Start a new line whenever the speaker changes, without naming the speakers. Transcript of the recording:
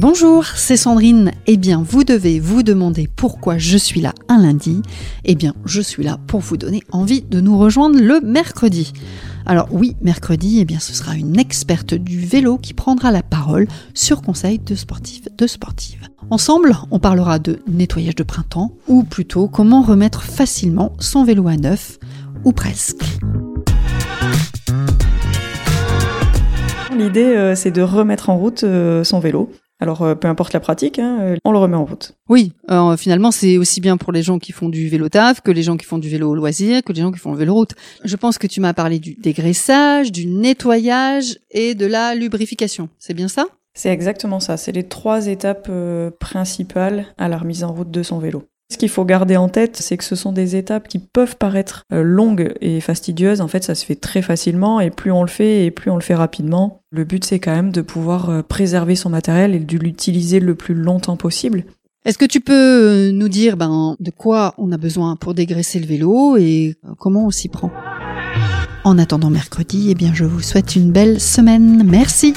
Bonjour, c'est Sandrine. Eh bien, vous devez vous demander pourquoi je suis là un lundi. Eh bien, je suis là pour vous donner envie de nous rejoindre le mercredi. Alors oui, mercredi, eh bien, ce sera une experte du vélo qui prendra la parole sur conseil de sportifs, de sportives. Ensemble, on parlera de nettoyage de printemps, ou plutôt comment remettre facilement son vélo à neuf, ou presque.
L'idée, euh, c'est de remettre en route euh, son vélo. Alors, euh, peu importe la pratique, hein, on le remet en route.
Oui, euh, finalement, c'est aussi bien pour les gens qui font du vélo taf que les gens qui font du vélo loisir, que les gens qui font le vélo route. Je pense que tu m'as parlé du dégraissage, du nettoyage et de la lubrification. C'est bien ça?
C'est exactement ça. C'est les trois étapes euh, principales à la remise en route de son vélo. Ce qu'il faut garder en tête, c'est que ce sont des étapes qui peuvent paraître euh, longues et fastidieuses. En fait, ça se fait très facilement et plus on le fait et plus on le fait rapidement. Le but, c'est quand même de pouvoir euh, préserver son matériel et de l'utiliser le plus longtemps possible.
Est-ce que tu peux euh, nous dire ben, de quoi on a besoin pour dégraisser le vélo et comment on s'y prend? En attendant mercredi, eh bien, je vous souhaite une belle semaine. Merci.